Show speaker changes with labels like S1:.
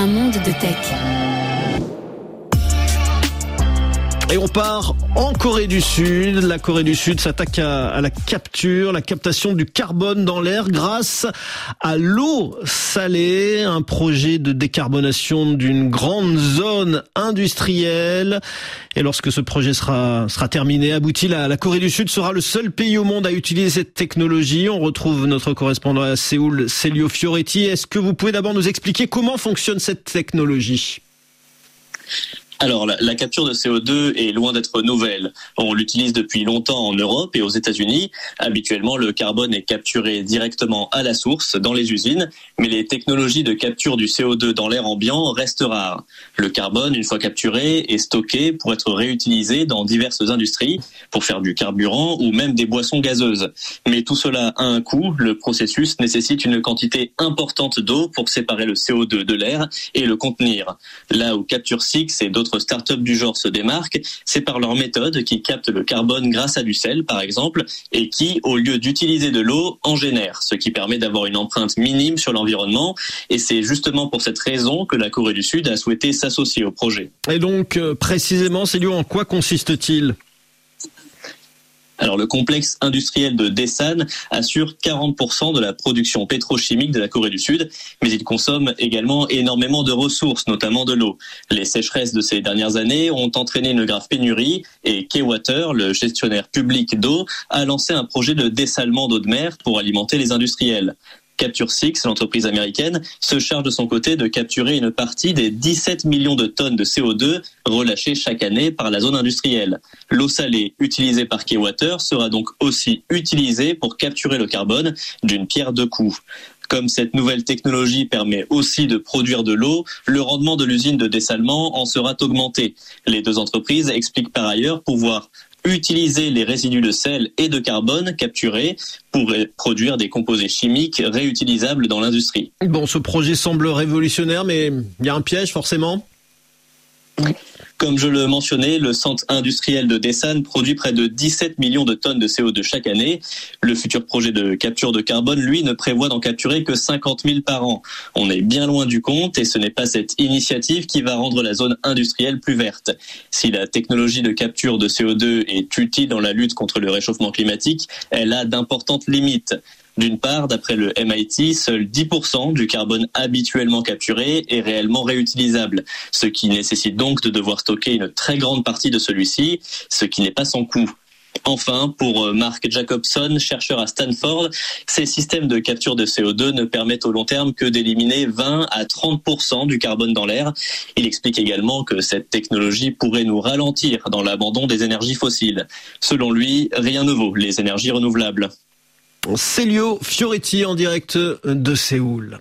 S1: Un monde de tech.
S2: Et on part en Corée du Sud. La Corée du Sud s'attaque à, la capture, la captation du carbone dans l'air grâce à l'eau salée, un projet de décarbonation d'une grande zone industrielle. Et lorsque ce projet sera, terminé, abouti, la, la Corée du Sud sera le seul pays au monde à utiliser cette technologie. On retrouve notre correspondant à Séoul, Celio Fioretti. Est-ce que vous pouvez d'abord nous expliquer comment fonctionne cette technologie?
S3: Alors, la, capture de CO2 est loin d'être nouvelle. On l'utilise depuis longtemps en Europe et aux États-Unis. Habituellement, le carbone est capturé directement à la source, dans les usines, mais les technologies de capture du CO2 dans l'air ambiant restent rares. Le carbone, une fois capturé, est stocké pour être réutilisé dans diverses industries, pour faire du carburant ou même des boissons gazeuses. Mais tout cela a un coût. Le processus nécessite une quantité importante d'eau pour séparer le CO2 de l'air et le contenir. Là où Capture Six et d'autres start-up du genre se démarquent, c'est par leur méthode qui capte le carbone grâce à du sel, par exemple, et qui, au lieu d'utiliser de l'eau, en génère, ce qui permet d'avoir une empreinte minime sur l'environnement. Et c'est justement pour cette raison que la Corée du Sud a souhaité s'associer au projet.
S2: Et donc, euh, précisément, c'est en quoi consiste-t-il?
S3: Alors le complexe industriel de Dessan assure 40% de la production pétrochimique de la Corée du Sud, mais il consomme également énormément de ressources, notamment de l'eau. Les sécheresses de ces dernières années ont entraîné une grave pénurie et K-Water, le gestionnaire public d'eau, a lancé un projet de dessalement d'eau de mer pour alimenter les industriels. Capture Six, l'entreprise américaine, se charge de son côté de capturer une partie des 17 millions de tonnes de CO2 relâchées chaque année par la zone industrielle. L'eau salée utilisée par Keywater sera donc aussi utilisée pour capturer le carbone d'une pierre de coups. Comme cette nouvelle technologie permet aussi de produire de l'eau, le rendement de l'usine de dessalement en sera augmenté. Les deux entreprises expliquent par ailleurs pouvoir utiliser les résidus de sel et de carbone capturés pour produire des composés chimiques réutilisables dans l'industrie.
S2: Bon, ce projet semble révolutionnaire, mais il y a un piège forcément?
S3: Comme je le mentionnais, le centre industriel de Dessan produit près de 17 millions de tonnes de CO2 chaque année. Le futur projet de capture de carbone, lui, ne prévoit d'en capturer que 50 000 par an. On est bien loin du compte et ce n'est pas cette initiative qui va rendre la zone industrielle plus verte. Si la technologie de capture de CO2 est utile dans la lutte contre le réchauffement climatique, elle a d'importantes limites. D'une part, d'après le MIT, seul 10% du carbone habituellement capturé est réellement réutilisable, ce qui nécessite donc de devoir stocker une très grande partie de celui-ci, ce qui n'est pas sans coût. Enfin, pour euh, Mark Jacobson, chercheur à Stanford, ces systèmes de capture de CO2 ne permettent au long terme que d'éliminer 20 à 30% du carbone dans l'air. Il explique également que cette technologie pourrait nous ralentir dans l'abandon des énergies fossiles. Selon lui, rien ne vaut les énergies renouvelables.
S2: Célio Fioretti en direct de Séoul.